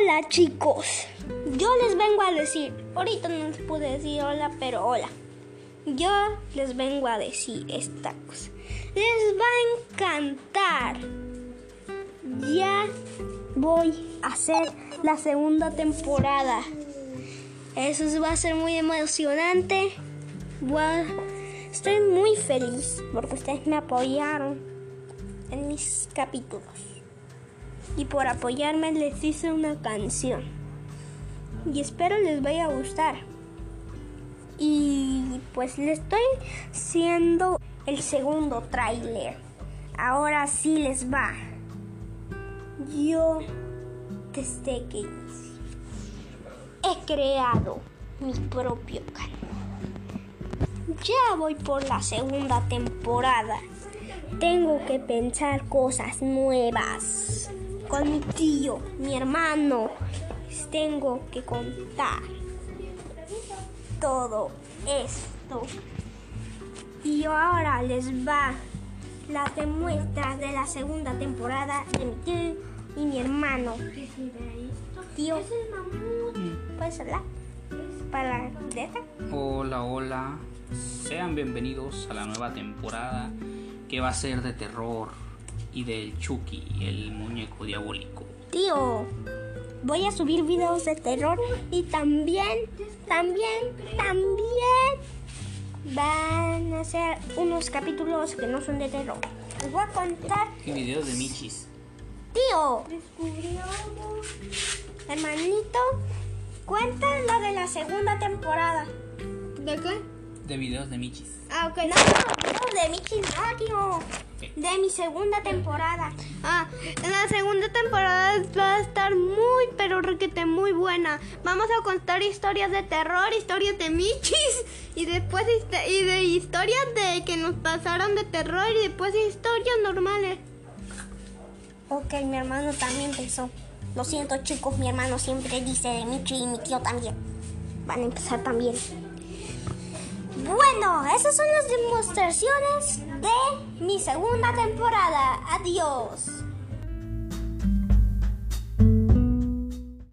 Hola chicos, yo les vengo a decir, ahorita no les pude decir hola, pero hola. Yo les vengo a decir esta cosa. Les va a encantar. Ya voy a hacer la segunda temporada. Eso va a ser muy emocionante. estoy muy feliz porque ustedes me apoyaron en mis capítulos y por apoyarme les hice una canción. Y espero les vaya a gustar. Y pues le estoy haciendo el segundo tráiler. Ahora sí les va. Yo desde que he creado mi propio canal. Ya voy por la segunda temporada. Tengo que pensar cosas nuevas con mi tío, mi hermano. tengo que contar todo esto. Y ahora les va las demuestras de la segunda temporada de mi tío y mi hermano. Tío, ¿puedes hablar? ¿Para Hola, hola. Sean bienvenidos a la nueva temporada que va a ser de terror y del Chucky, el muñeco diabólico. Tío, voy a subir videos de terror y también, también, también van a ser unos capítulos que no son de terror. Les voy a contar. Y videos de Michis. Tío, hermanito, cuenta lo de la segunda temporada. ¿De qué? De videos de Michis. Ah, ok. No, no, de Michis, no, tío de mi segunda temporada. Ah, la segunda temporada va a estar muy, pero requete muy buena. Vamos a contar historias de terror, historias de michis y después y de historias de que nos pasaron de terror y después historias normales. Ok, mi hermano también pensó. Lo siento chicos, mi hermano siempre dice de Michi y mi tío también. Van a empezar también. Bueno, esas son las demostraciones de mi segunda temporada. Adiós.